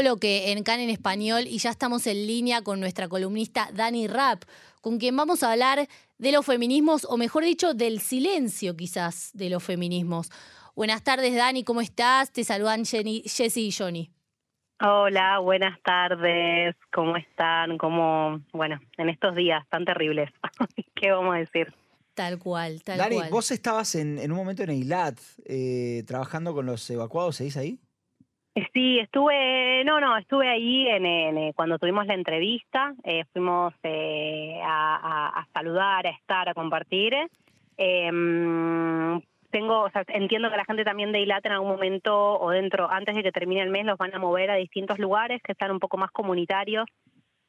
todo lo que en CAN en español y ya estamos en línea con nuestra columnista Dani Rapp, con quien vamos a hablar de los feminismos, o mejor dicho, del silencio quizás de los feminismos. Buenas tardes, Dani, ¿cómo estás? Te saludan Jenny, Jessy y Johnny. Hola, buenas tardes. ¿Cómo están? ¿Cómo, bueno, en estos días tan terribles? ¿Qué vamos a decir? Tal cual, tal Dani, cual. vos estabas en, en un momento en Eilat eh, trabajando con los evacuados, ¿seguís ahí? Sí, estuve, no, no, estuve ahí en, eh, cuando tuvimos la entrevista, eh, fuimos eh, a, a- saludar, a estar, a compartir. Mm, tengo, o sea, entiendo que la gente también de ILAT en algún momento o dentro, antes de que termine el mes, los van a mover a distintos lugares que están un poco más comunitarios,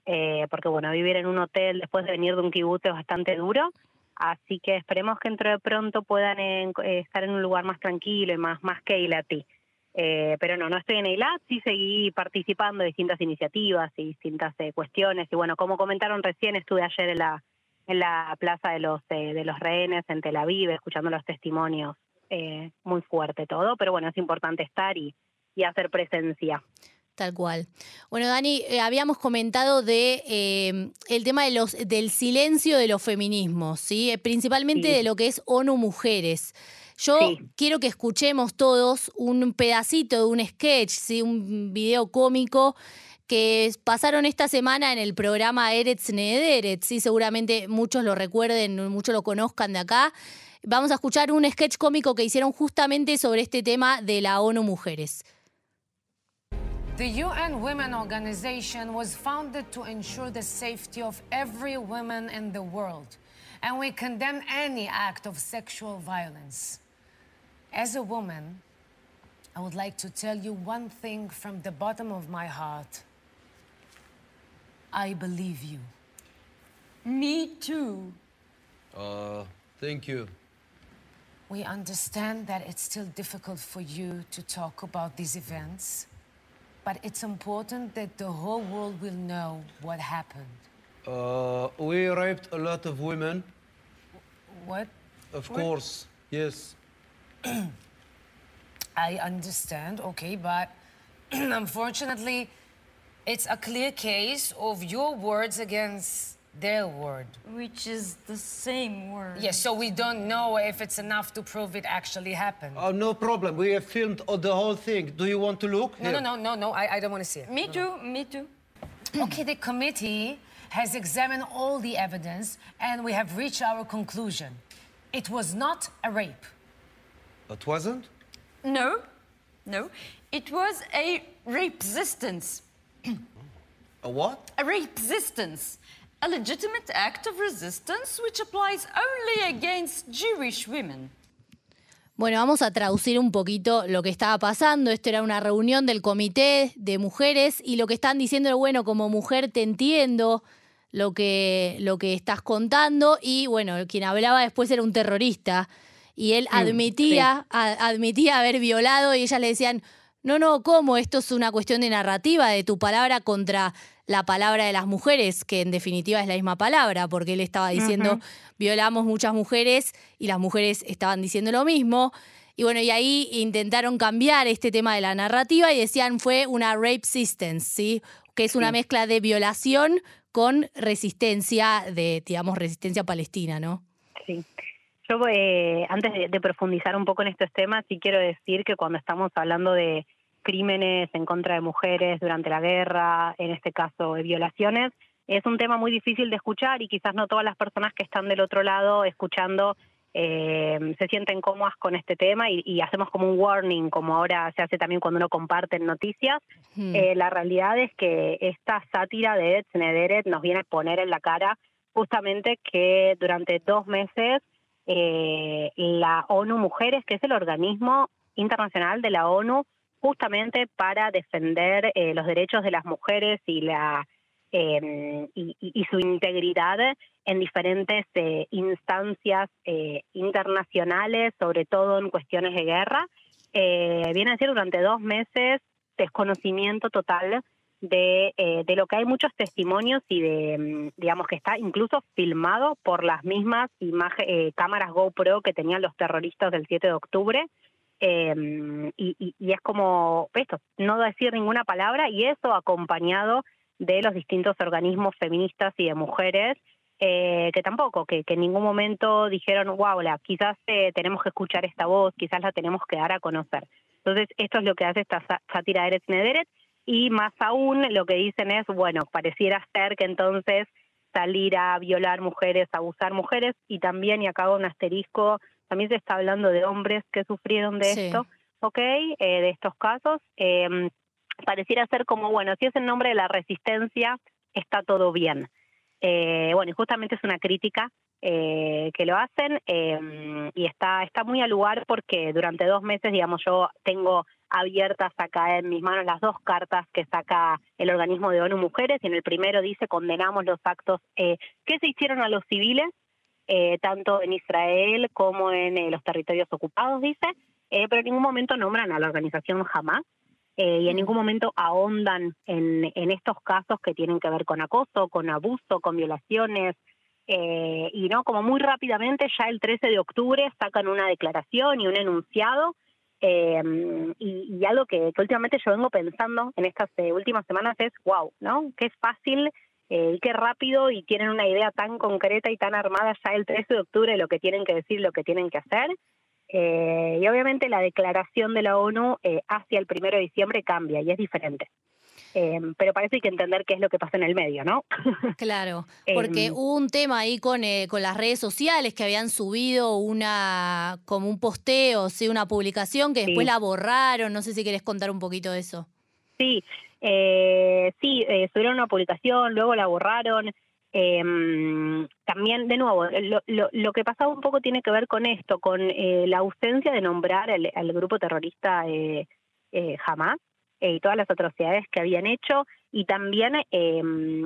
eh, porque bueno, vivir en un hotel después de venir de un kibutz es bastante duro. Así que esperemos que dentro de pronto puedan en- eh, estar en un lugar más tranquilo y más, más que Eilatí. Eh, pero no, no estoy en Eilat, sí seguí participando de distintas iniciativas y distintas eh, cuestiones. Y bueno, como comentaron recién, estuve ayer en la en la plaza de los eh, de los rehenes en Tel Aviv, escuchando los testimonios. Eh, muy fuerte todo, pero bueno, es importante estar y, y hacer presencia. Tal cual. Bueno, Dani, eh, habíamos comentado de eh, el tema de los, del silencio de los feminismos, ¿sí? Eh, principalmente Sí. de lo que es ONU Mujeres. Yo Sí. quiero que escuchemos todos un pedacito de un sketch, ¿sí? un video cómico que pasaron esta semana en el programa Eretz Nederetz, ¿sí? seguramente muchos lo recuerden, muchos lo conozcan de acá. Vamos a escuchar un sketch cómico que hicieron justamente sobre este tema de la ONU Mujeres. The UN Women Organization was founded to ensure the safety of every woman in the world, and we condemn any act of sexual violence. As a woman, I would like to tell you one thing from the bottom of my heart. I believe you. Me too. Uh, thank you. We understand that it's still difficult for you to talk about these events, but it's important that the whole world will know what happened. Uh, we raped a lot of women, What? of What? course. Yes. I understand, okay, but unfortunately, it's a clear case of your words against their word. Which is the same word. Yes, so we don't know if it's enough to prove it actually happened. Oh, no problem. We have filmed all the whole thing. Do you want to look? no, no, Here. no, no, no, I, I don't want to see it. Me too, me too. Okay, the committee has examined all the evidence and we have reached our conclusion. It was not a rape. It wasn't? No, no. It was a resistance. A what? A resistance. A legitimate act of resistance which applies only against Jewish women. Bueno, vamos a traducir un poquito lo que estaba pasando. Esto era una reunión del comité de mujeres y lo que están diciendo, bueno, como mujer te entiendo lo que, lo que estás contando y bueno, quien hablaba después era un terrorista y él admitía, a- admitía haber violado y ellas le decían, no, no, ¿cómo? Esto es una cuestión de narrativa, de tu palabra contra la palabra de las mujeres, que en definitiva es la misma palabra, porque él estaba diciendo, violamos muchas mujeres y las mujeres estaban diciendo lo mismo. Y bueno, y ahí intentaron cambiar este tema de la narrativa y decían fue una rape resistance, ¿sí? Que es una mezcla de violación con resistencia de, digamos, resistencia palestina, ¿no? Sí. Yo, eh, antes de, de profundizar un poco en estos temas, sí quiero decir que cuando estamos hablando de crímenes en contra de mujeres durante la guerra, en este caso de violaciones, es un tema muy difícil de escuchar y quizás no todas las personas que están del otro lado escuchando eh, se sienten cómodas con este tema y, y hacemos como un warning, como ahora se hace también cuando uno comparte noticias. Hmm. Eh, la realidad es que esta sátira de Ed Snederet nos viene a poner en la cara justamente que durante dos meses eh, la ONU Mujeres, que es el organismo internacional de la ONU, justamente para defender eh, los derechos de las mujeres y la eh, y, y- su integridad en diferentes eh, instancias eh, internacionales, sobre todo en cuestiones de guerra, eh, viene a decir durante dos meses desconocimiento total de, eh, de lo que hay muchos testimonios y de, mm, digamos que está incluso filmado por las mismas imagen, eh, cámaras GoPro que tenían los terroristas del 7 de octubre, eh, y, y- es como esto, no decir ninguna palabra y eso acompañado de los distintos organismos feministas y de mujeres eh, que tampoco, que, en ningún momento dijeron, wow, la, quizás eh, tenemos que escuchar esta voz, quizás la tenemos que dar a conocer. Entonces, esto es lo que hace esta sátira de Eretz Nederet, y más aún lo que dicen es, bueno, pareciera ser que entonces salir a violar mujeres, abusar mujeres, y también, y acá hago un asterisco, también se está hablando de hombres que sufrieron de Sí. esto, ¿ok? Eh, de estos casos. Eh, pareciera ser como, bueno, si es en nombre de la resistencia, está todo bien. Eh, bueno, y justamente es una crítica eh, que lo hacen eh, y está, está muy al lugar porque durante dos meses, digamos, yo tengo abiertas acá en mis manos las dos cartas que saca el organismo de ONU Mujeres y en el primero dice condenamos los actos eh, que se hicieron a los civiles, eh, tanto en Israel como en eh, los territorios ocupados, dice, eh, pero en ningún momento nombran a la organización Hamas eh, y en ningún momento ahondan en, en estos casos que tienen que ver con acoso, con abuso, con violaciones, eh, y no, como muy rápidamente, ya el 13 de octubre sacan una declaración y un enunciado, eh, y, y algo que, que últimamente yo vengo pensando en estas eh, últimas semanas es, wow, ¿no? Qué fácil eh, y qué rápido, y tienen una idea tan concreta y tan armada ya el 13 de octubre de lo que tienen que decir, lo que tienen que hacer. Eh, y obviamente la declaración de la ONU eh, hacia el primero de diciembre cambia y es diferente. Eh, pero parece que hay que entender qué es lo que pasa en el medio, ¿no? Claro, porque Em, hubo un tema ahí con, eh, con las redes sociales que habían subido una como un posteo, sí, una publicación que después Sí. la borraron. No sé si querés contar un poquito de eso. Sí, eh, sí, eh, subieron una publicación, luego la borraron. Eh, también, de nuevo, lo, lo, lo que pasaba un poco tiene que ver con esto, con eh, la ausencia de nombrar al, grupo terrorista eh, eh, Hamas eh, y todas las atrocidades que habían hecho y también eh,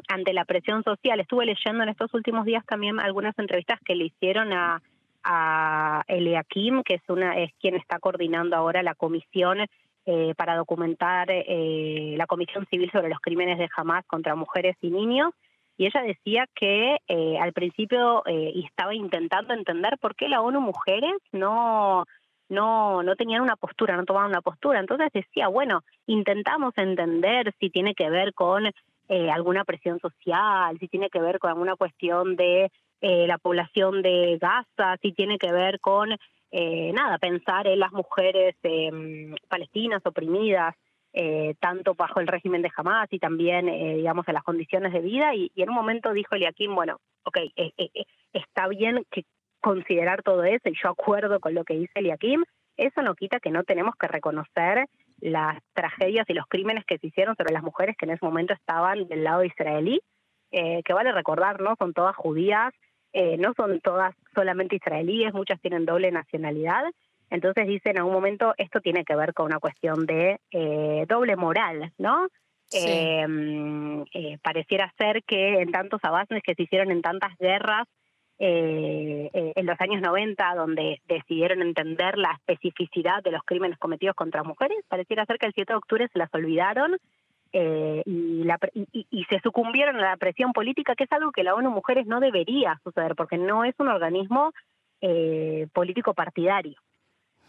ante la presión social. Estuve leyendo en estos últimos días también algunas entrevistas que le hicieron a, a Eliakim, que es, una, es quien está coordinando ahora la comisión eh, para documentar eh, la Comisión Civil sobre los crímenes de Hamas contra mujeres y niños. Y ella decía que eh, al principio eh, estaba intentando entender por qué la ONU Mujeres no, no, no tenían una postura, no tomaban una postura. Entonces decía, bueno, intentamos entender si tiene que ver con eh, alguna presión social, si tiene que ver con alguna cuestión de eh, la población de Gaza, si tiene que ver con, eh, nada, pensar en las mujeres eh, palestinas oprimidas, eh, tanto bajo el régimen de Hamas y también, eh, digamos, en las condiciones de vida. Y, en un momento dijo Eliakim, bueno, ok, eh, eh, eh, está bien que considerar todo eso, y yo acuerdo con lo que dice Eliakim, eso no quita que no tenemos que reconocer las tragedias y los crímenes que se hicieron sobre las mujeres que en ese momento estaban del lado israelí, eh, que vale recordar, ¿no? Son todas judías, no son todas solamente israelíes, muchas tienen doble nacionalidad. Entonces dice en algún momento esto tiene que ver con una cuestión de eh, doble moral, ¿no? Sí. Eh, eh, pareciera ser que en tantos avances que se hicieron en tantas guerras eh, eh, en los años 90, donde decidieron entender la especificidad de los crímenes cometidos contra mujeres, pareciera ser que el 7 de octubre se las olvidaron eh, y, la y- y- y se sucumbieron a la presión política, que es algo que la ONU Mujeres no debería suceder, porque no es un organismo eh, político partidario.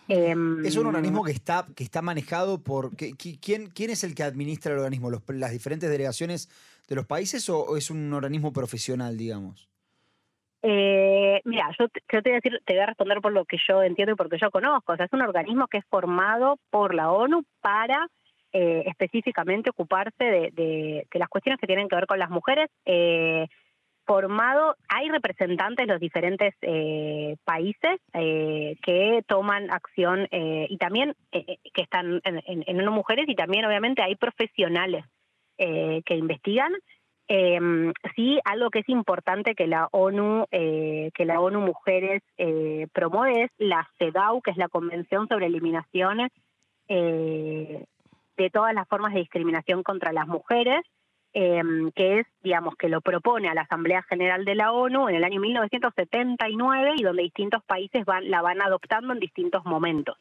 Em, Es un organismo que está, que está manejado por. que- qui- ¿quién, ¿Quién es el que administra el organismo? ¿Los- ¿Las diferentes delegaciones de los países o, o es un organismo profesional, digamos? Eh, mira, yo, te- yo te voy a decir, te voy a responder por lo que yo entiendo y porque yo conozco. O sea, es un organismo que es formado por la ONU para eh, específicamente ocuparse de, de- de las cuestiones que tienen que ver con las mujeres. Eh, formado, hay representantes de los diferentes eh, países eh, que toman acción eh, y también eh, eh, que están en, en, ONU Mujeres y también obviamente hay profesionales eh, que investigan. Eh, sí, algo que es importante que la ONU, que la ONU Mujeres promueve es la CEDAW, que es la Convención sobre Eliminación de todas las formas de discriminación contra las mujeres, eh, que es, digamos, que lo propone a la Asamblea General de la ONU en el año 1979 y donde distintos países van, la van adoptando en distintos momentos.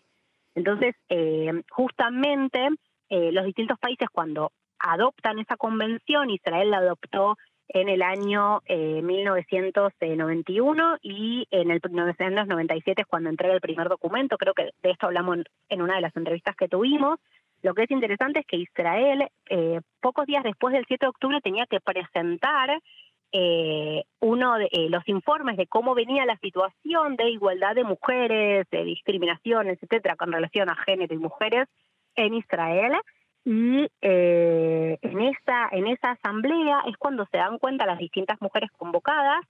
Entonces, eh, justamente eh, los distintos países cuando adoptan esa convención, Israel la adoptó en el año eh, 1991 y en el 1997 es cuando entrega el primer documento, creo que de esto hablamos en una de las entrevistas que tuvimos. Lo que es interesante es que Israel, eh, pocos días después del 7 de octubre, tenía que presentar eh, uno de eh, los informes de cómo venía la situación de igualdad de mujeres, de discriminaciones, etcétera, con relación a género y mujeres en Israel. Y eh, en esa en esa asamblea es cuando se dan cuenta las distintas mujeres convocadas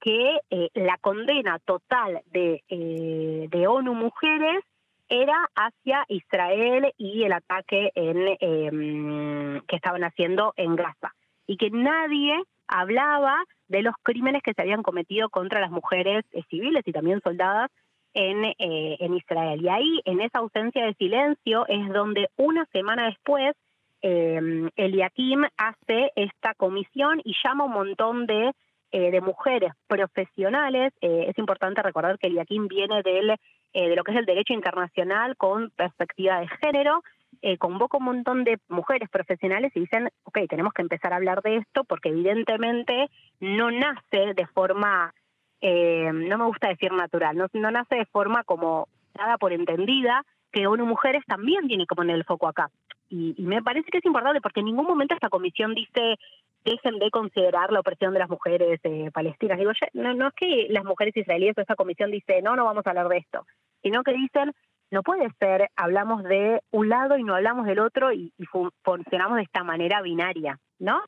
que eh, la condena total de, eh, de ONU Mujeres era hacia Israel y el ataque en, eh, que estaban haciendo en Gaza. Y que nadie hablaba de los crímenes que se habían cometido contra las mujeres eh, civiles y también soldadas en, eh, en Israel. Y ahí, en esa ausencia de silencio, es donde una semana después eh, Eliakim hace esta comisión y llama a un montón de, eh, de mujeres profesionales. Eh, es importante recordar que Eliakim viene del, eh, de lo que es el derecho internacional con perspectiva de género. Eh, convoca un montón de mujeres profesionales y dicen, ok, tenemos que empezar a hablar de esto porque evidentemente no nace de forma, eh, no me gusta decir natural, no, no nace de forma como dada por entendida que ONU Mujeres también tiene que poner el foco acá. Y, y, me parece que es importante porque en ningún momento esta comisión dice dejen de considerar la opresión de las mujeres eh, palestinas. Digo, no, no es que las mujeres israelíes o esta comisión dice no, no vamos a hablar de esto, sino que dicen no puede ser, hablamos de un lado y no hablamos del otro y, y fun funcionamos de esta manera binaria, ¿no?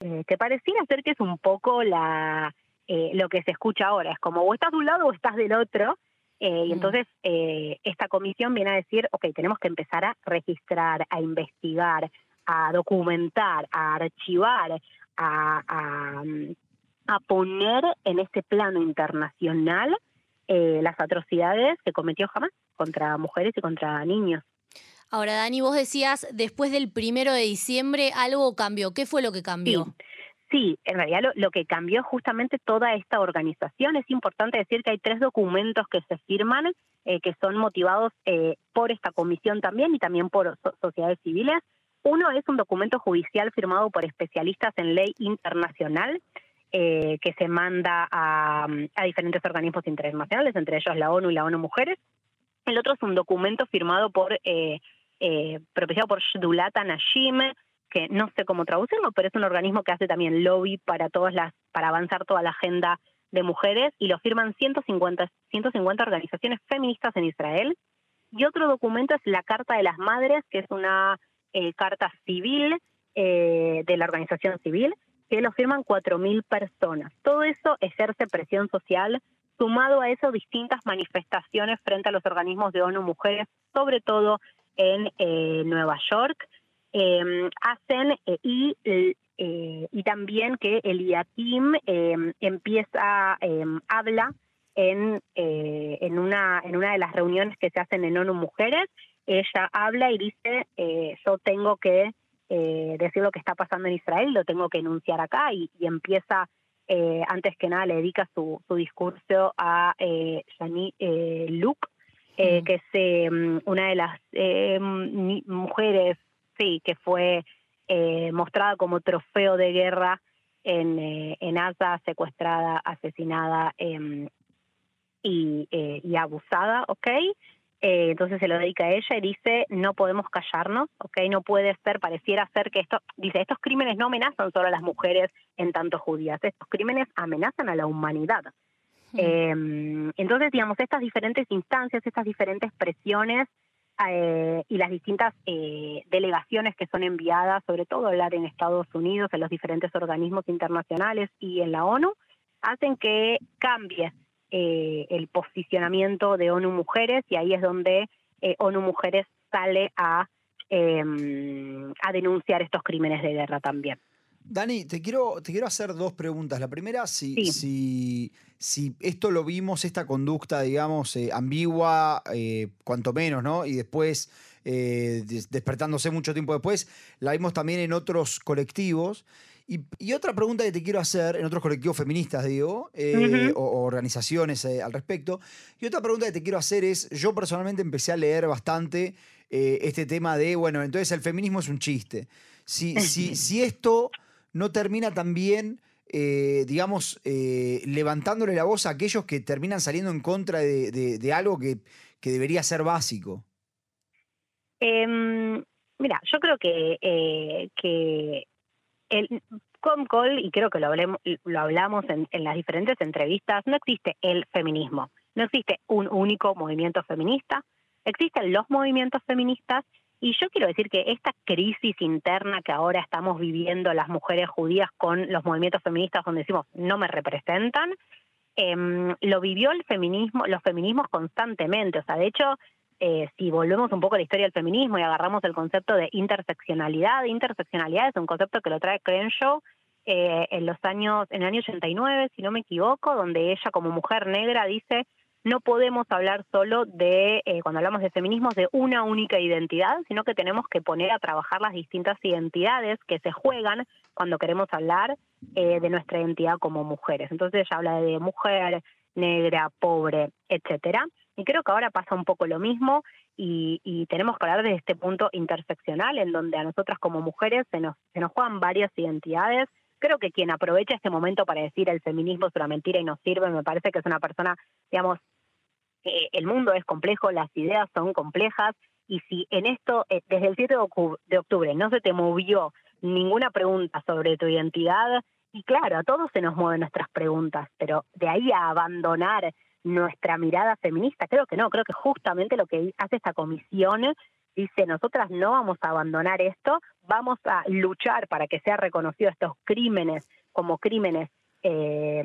Eh, que pareciera ser que es un poco la eh, lo que se escucha ahora, es como o estás de un lado o estás del otro, eh, y entonces eh, esta comisión viene a decir, ok, tenemos que empezar a registrar, a investigar, a documentar, a archivar, a, a, a poner en este plano internacional eh, las atrocidades que cometió Hamas contra mujeres y contra niños. Ahora, Dani, vos decías, después del primero de diciembre algo cambió. ¿Qué fue lo que cambió? Sí. Sí, en realidad lo, lo, que cambió justamente toda esta organización. Es importante decir que hay tres documentos que se firman, eh, que son motivados eh, por esta comisión también y también por so sociedades civiles. Uno es un documento judicial firmado por especialistas en ley internacional eh, que se manda a, a, diferentes organismos internacionales, entre ellos la ONU y la ONU Mujeres. El otro es un documento firmado por, eh, eh, propiciado por Shdulata Nashim, que no sé cómo traducirlo, pero es un organismo que hace también lobby para todas las, para avanzar toda la agenda de mujeres y lo firman 150, 150 organizaciones feministas en Israel. Y otro documento es la Carta de las Madres, que es una eh, carta civil eh, de la organización civil, que lo firman 4.000 personas. Todo eso ejerce presión social, sumado a eso distintas manifestaciones frente a los organismos de ONU Mujeres, sobre todo en eh, Nueva York, eh, hacen eh, y, y también que el IATIM empieza, habla en, en, una, en una de las reuniones que se hacen en ONU Mujeres, ella habla y dice, yo tengo que decir lo que está pasando en Israel, lo tengo que enunciar acá y, y empieza eh, antes que nada le dedica su, su discurso a eh, Yani eh, Luke, eh, que es eh, una de las eh, mujeres, sí, que fue mostrada como trofeo de guerra en, en Gaza, secuestrada, asesinada em, y, y abusada, ¿ok? Eh, entonces se lo dedica a ella y dice, no podemos callarnos, ¿ok? No puede ser, pareciera ser que esto, dice, estos crímenes no amenazan solo a las mujeres en tanto judías, estos crímenes amenazan a la humanidad. Hmm. Eh, entonces, digamos, estas diferentes instancias, estas diferentes presiones eh, y las distintas eh, delegaciones que son enviadas, sobre todo hablar en Estados Unidos, en los diferentes organismos internacionales y en la ONU, hacen que cambie eh, el posicionamiento de ONU Mujeres y ahí es donde eh, ONU Mujeres sale a, eh, a denunciar estos crímenes de guerra también. Dani, te quiero, te quiero hacer dos preguntas. La primera, si, sí. si, si esto lo vimos, esta conducta, digamos, eh, ambigua, eh, cuanto menos, ¿no? Y después, eh, des despertándose mucho tiempo después, la vimos también en otros colectivos. Y, y, otra pregunta que te quiero hacer, en otros colectivos feministas, digo, eh, uh -huh. o, o, organizaciones eh, al respecto. Y otra pregunta que te quiero hacer es, yo personalmente empecé a leer bastante eh, este tema de, bueno, entonces el feminismo es un chiste. Si, si, si esto no termina también eh, digamos, eh, levantándole la voz a aquellos que terminan saliendo en contra de, algo que, que, debería ser básico? Em, mira, yo creo que, eh, que el Comcol, y creo que lo, lo hablamos en, en las diferentes entrevistas, no existe el feminismo, no existe un único movimiento feminista, existen los movimientos feministas y yo quiero decir que esta crisis interna que ahora estamos viviendo las mujeres judías con los movimientos feministas donde decimos no me representan, em, lo vivió el feminismo, los feminismos constantemente. O sea, de hecho, eh, si volvemos un poco a la historia del feminismo y agarramos el concepto de interseccionalidad, interseccionalidad es un concepto que lo trae Crenshaw eh, en los años, en el año 89, si no me equivoco, donde ella como mujer negra dice no podemos hablar solo de, eh, cuando hablamos de feminismos, de una única identidad, sino que tenemos que poner a trabajar las distintas identidades que se juegan cuando queremos hablar eh, de nuestra identidad como mujeres. Entonces ella habla de mujer, negra, pobre, etcétera. Y creo que ahora pasa un poco lo mismo y, tenemos que hablar de este punto interseccional en donde a nosotras como mujeres se nos, se nos juegan varias identidades. Creo que quien aprovecha este momento para decir el feminismo es una mentira y no sirve, me parece que es una persona, digamos, eh, el mundo es complejo, las ideas son complejas. Y si en esto, eh, desde el 7 de octubre, no se te movió ninguna pregunta sobre tu identidad, y claro, a todos se nos mueven nuestras preguntas, pero de ahí a abandonar nuestra mirada feminista, creo que no, creo que justamente lo que hace esta comisión dice, nosotras no vamos a abandonar esto, vamos a luchar para que sea reconocido estos crímenes como crímenes eh,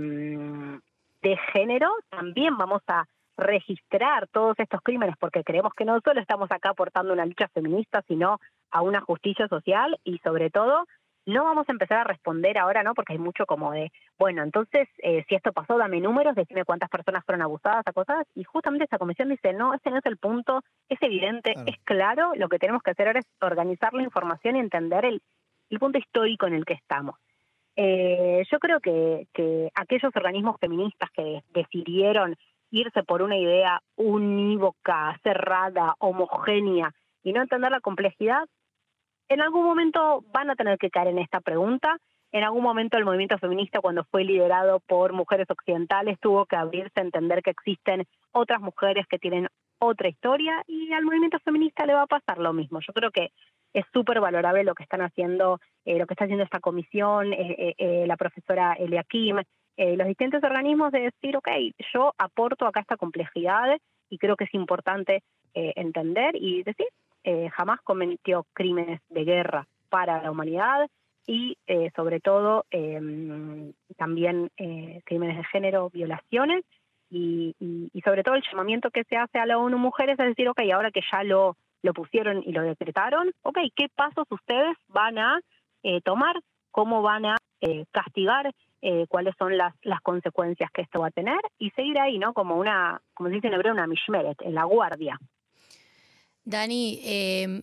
de género, también vamos a registrar todos estos crímenes porque creemos que no solo estamos acá aportando una lucha feminista, sino a una justicia social y sobre todo no vamos a empezar a responder ahora, ¿no? Porque hay mucho como de, bueno, entonces, eh, si esto pasó, dame números, decime cuántas personas fueron abusadas, acosadas, y justamente esta comisión dice, no, ese no es el punto, es evidente, es claro, lo que tenemos que hacer ahora es organizar la información y entender el, el punto histórico en el que estamos. Eh, yo creo que, que aquellos organismos feministas que decidieron irse por una idea unívoca, cerrada, homogénea y no entender la complejidad, en algún momento van a tener que caer en esta pregunta. En algún momento el movimiento feminista, cuando fue liderado por mujeres occidentales, tuvo que abrirse a entender que existen otras mujeres que tienen otra historia y al movimiento feminista le va a pasar lo mismo. Yo creo que es súper valorable lo que están haciendo, eh, lo que está haciendo esta comisión, eh, eh, la profesora Elia Kim, los distintos organismos de decir, ok, yo aporto acá esta complejidad y creo que es importante entender y decir, jamás cometió crímenes de guerra para la humanidad y sobre todo em, también crímenes de género, violaciones y, y, sobre todo el llamamiento que se hace a la ONU Mujeres es decir, ok, ahora que ya lo lo pusieron y lo decretaron, ok, ¿qué pasos ustedes van a eh, tomar? ¿Cómo van a eh, castigar? Eh, ¿Cuáles son las, las consecuencias que esto va a tener? Y seguir ahí, ¿no? Como una, como se dice en una mishmeret, en la guardia. Dani,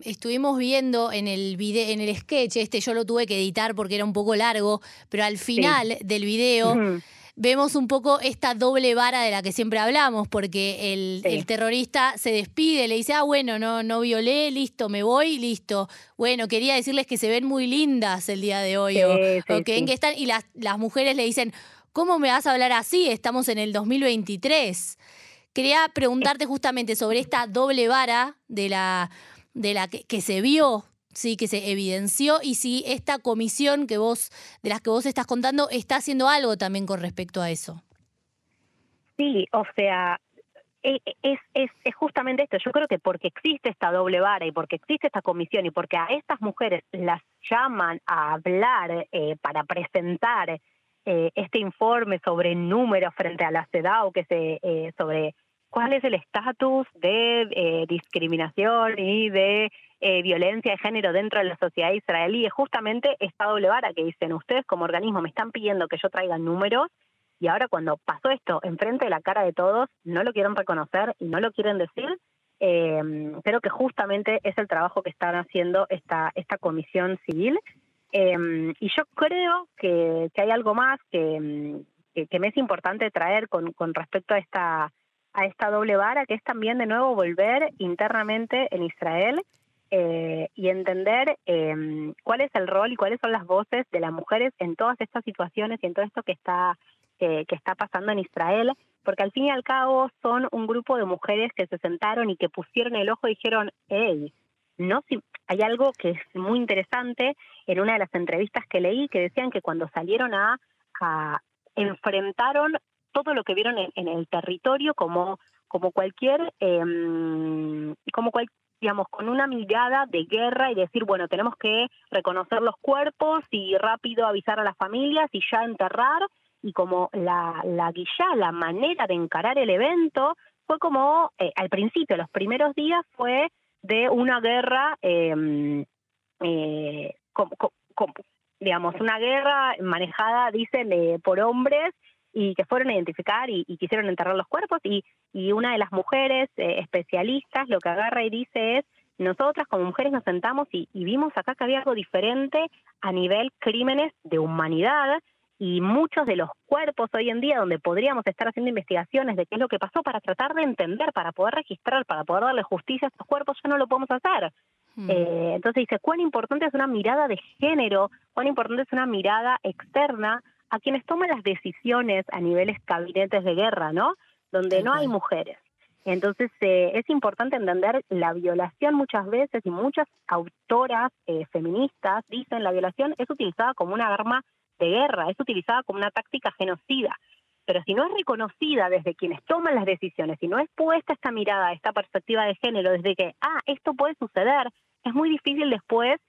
estuvimos viendo en el video, en el sketch, este yo lo tuve que editar porque era un poco largo, pero al final del video vemos un poco esta doble vara de la que siempre hablamos, porque el, terrorista se despide, le dice, ah, bueno, no, no violé, listo, me voy, listo. Bueno, quería decirles que se ven muy lindas el día de hoy. o, que están, y las, las mujeres le dicen, ¿cómo me vas a hablar así? Estamos en el 2023. Quería preguntarte justamente sobre esta doble vara de la, de la que se vio sí, que se evidenció y si esta comisión que vos, de las que vos estás contando, está haciendo algo también con respecto a eso. Sí, o sea, e, e, es, es, justamente esto. Yo creo que porque existe esta doble vara y porque existe esta comisión y porque a estas mujeres las llaman a hablar eh, para presentar eh, este informe sobre números frente a la CEDAW, que se, eh, sobre cuál es el estatus de discriminación y de eh, violencia de género dentro de la sociedad israelí es justamente esta doble vara que dicen ustedes como organismo me están pidiendo que yo traiga números y ahora cuando pasó esto enfrente de la cara de todos no lo quieren reconocer y no lo quieren decir eh, creo que justamente es el trabajo que están haciendo esta esta comisión civil eh, y yo creo que, hay algo más que, que, me es importante traer con, con respecto a esta a esta doble vara que es también de nuevo volver internamente en Israel eh, y entender em, cuál es el rol y cuáles son las voces de las mujeres en todas estas situaciones y en todo esto que está, que está pasando en Israel, porque al fin y al cabo son un grupo de mujeres que se sentaron y que pusieron el ojo y dijeron, hey, no si hay algo que es muy interesante. En una de las entrevistas que leí que decían que cuando salieron a, enfrentaron todo lo que vieron en, el territorio como como cualquier eh, como cual, digamos con una mirada de guerra y decir bueno tenemos que reconocer los cuerpos y rápido avisar a las familias y ya enterrar y como la la guilla la manera de encarar el evento fue como eh, al principio los primeros días fue de una guerra, em, eh, digamos, una guerra manejada, dicen, por hombres y que fueron a identificar y, quisieron enterrar los cuerpos y, y una de las mujeres eh, especialistas lo que agarra y dice es, nosotras como mujeres nos sentamos y, y vimos acá que había algo diferente a nivel crímenes de humanidad y muchos de los cuerpos hoy en día donde podríamos estar haciendo investigaciones de qué es lo que pasó para tratar de entender, para poder registrar, para poder darle justicia a estos cuerpos, ya no lo podemos hacer. Hmm. Eh, entonces dice, cuán importante es una mirada de género, cuán importante es una mirada externa a quienes toman las decisiones a niveles gabinetes de guerra, ¿no? Donde no hay mujeres. Entonces eh, es importante entender la violación muchas veces y muchas autoras eh, feministas dicen la violación es utilizada como una arma de guerra, es utilizada como una táctica genocida. Pero si no es reconocida desde quienes toman las decisiones, si no es puesta esta mirada, esta perspectiva de género, desde que, ah, esto puede suceder, es muy difícil después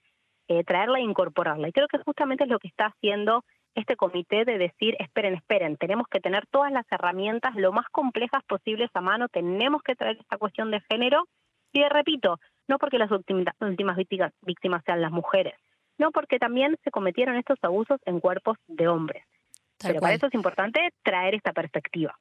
eh, traerla e incorporarla. Y creo que justamente es lo que está haciendo este comité de decir, esperen, esperen, tenemos que tener todas las herramientas lo más complejas posibles a mano, tenemos que traer esta cuestión de género. Y repito, no porque las últimas víctimas sean las mujeres, no porque también se cometieron estos abusos en cuerpos de hombres. Pero para eso es importante traer esta perspectiva.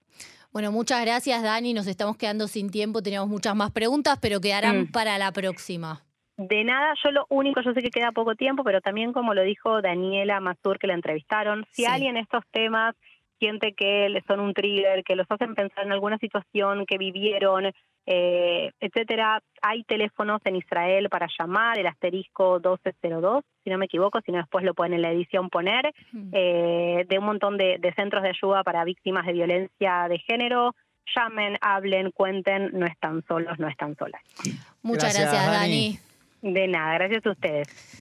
Bueno, muchas gracias Dani, nos estamos quedando sin tiempo, teníamos muchas más preguntas, pero quedarán mm. para la próxima. De nada, yo lo único, yo sé que queda poco tiempo, pero también como lo dijo Daniela Mazur que la entrevistaron, si alguien estos temas siente que les son un trigger, que los hacen pensar en alguna situación que vivieron, eh, etcétera. Hay teléfonos en Israel para llamar, el asterisco 1202, si no me equivoco, si no después lo pueden en la edición poner, eh, de un montón de, centros de ayuda para víctimas de violencia de género. Llamen, hablen, cuenten, no están solos, no están solas. Muchas gracias, Dani. De nada, gracias a ustedes.